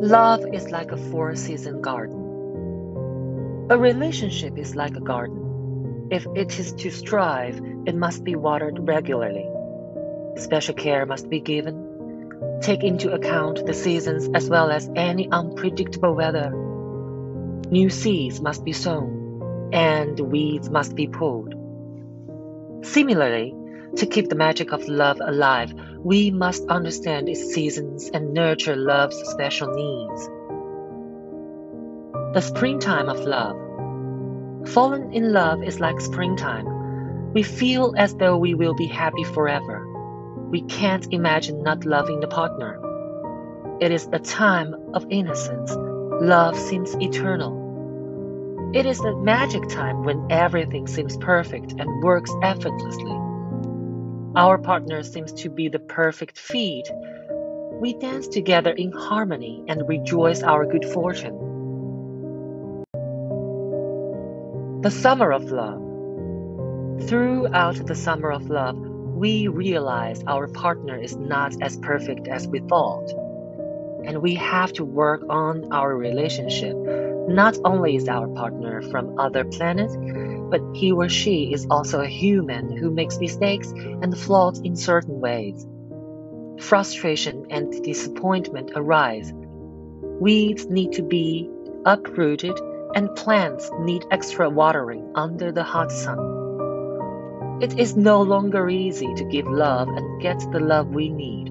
Love is like a four season garden. A relationship is like a garden. If it is to strive, it must be watered regularly. Special care must be given. Take into account the seasons as well as any unpredictable weather. New seeds must be sown, and weeds must be pulled. Similarly, to keep the magic of love alive, we must understand its seasons and nurture love's special needs. The springtime of love. Fallen in love is like springtime. We feel as though we will be happy forever. We can't imagine not loving the partner. It is a time of innocence. Love seems eternal. It is the magic time when everything seems perfect and works effortlessly. Our partner seems to be the perfect fit. We dance together in harmony and rejoice our good fortune. The Summer of Love. Throughout the Summer of Love, we realize our partner is not as perfect as we thought. And we have to work on our relationship. Not only is our partner from other planets, but he or she is also a human who makes mistakes and flaws in certain ways. Frustration and disappointment arise. Weeds need to be uprooted, and plants need extra watering under the hot sun. It is no longer easy to give love and get the love we need.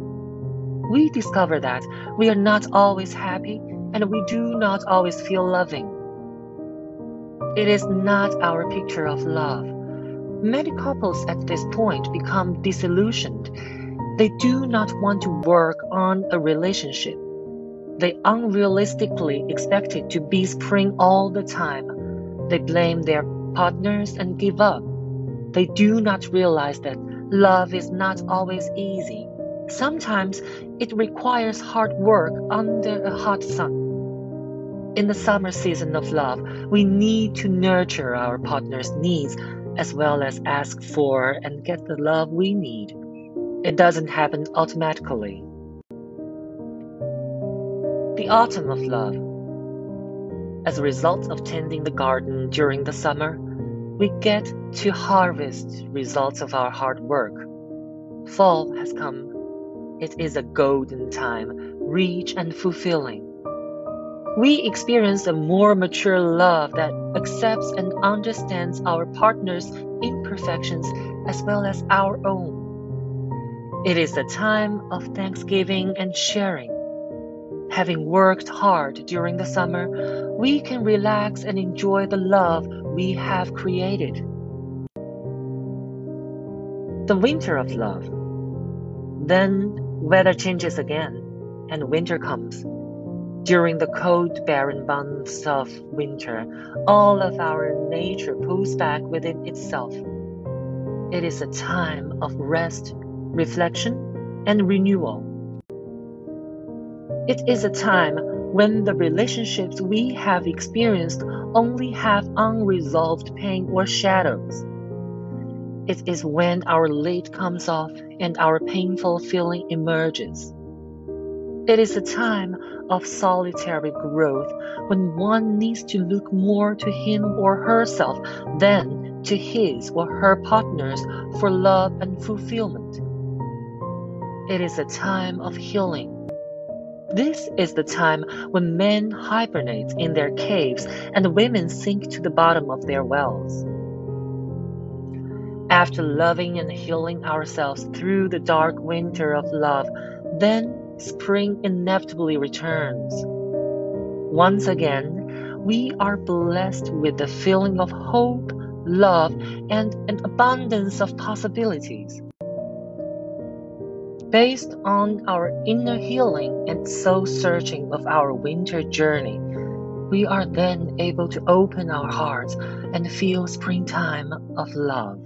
We discover that we are not always happy and we do not always feel loving. It is not our picture of love. Many couples at this point become disillusioned. They do not want to work on a relationship. They unrealistically expect it to be spring all the time. They blame their partners and give up. They do not realize that love is not always easy. Sometimes it requires hard work under a hot sun. In the summer season of love, we need to nurture our partner's needs as well as ask for and get the love we need. It doesn't happen automatically. The autumn of love. As a result of tending the garden during the summer, we get to harvest results of our hard work. Fall has come. It is a golden time, rich and fulfilling. We experience a more mature love that accepts and understands our partner's imperfections as well as our own. It is a time of thanksgiving and sharing. Having worked hard during the summer, we can relax and enjoy the love we have created. The winter of love. Then weather changes again, and winter comes. During the cold, barren months of winter, all of our nature pulls back within itself. It is a time of rest, reflection, and renewal. It is a time when the relationships we have experienced only have unresolved pain or shadows. It is when our lid comes off and our painful feeling emerges. It is a time of solitary growth when one needs to look more to him or herself than to his or her partners for love and fulfillment. It is a time of healing. This is the time when men hibernate in their caves and women sink to the bottom of their wells. After loving and healing ourselves through the dark winter of love, then spring inevitably returns. Once again, we are blessed with the feeling of hope, love, and an abundance of possibilities. Based on our inner healing and soul searching of our winter journey, we are then able to open our hearts and feel springtime of love.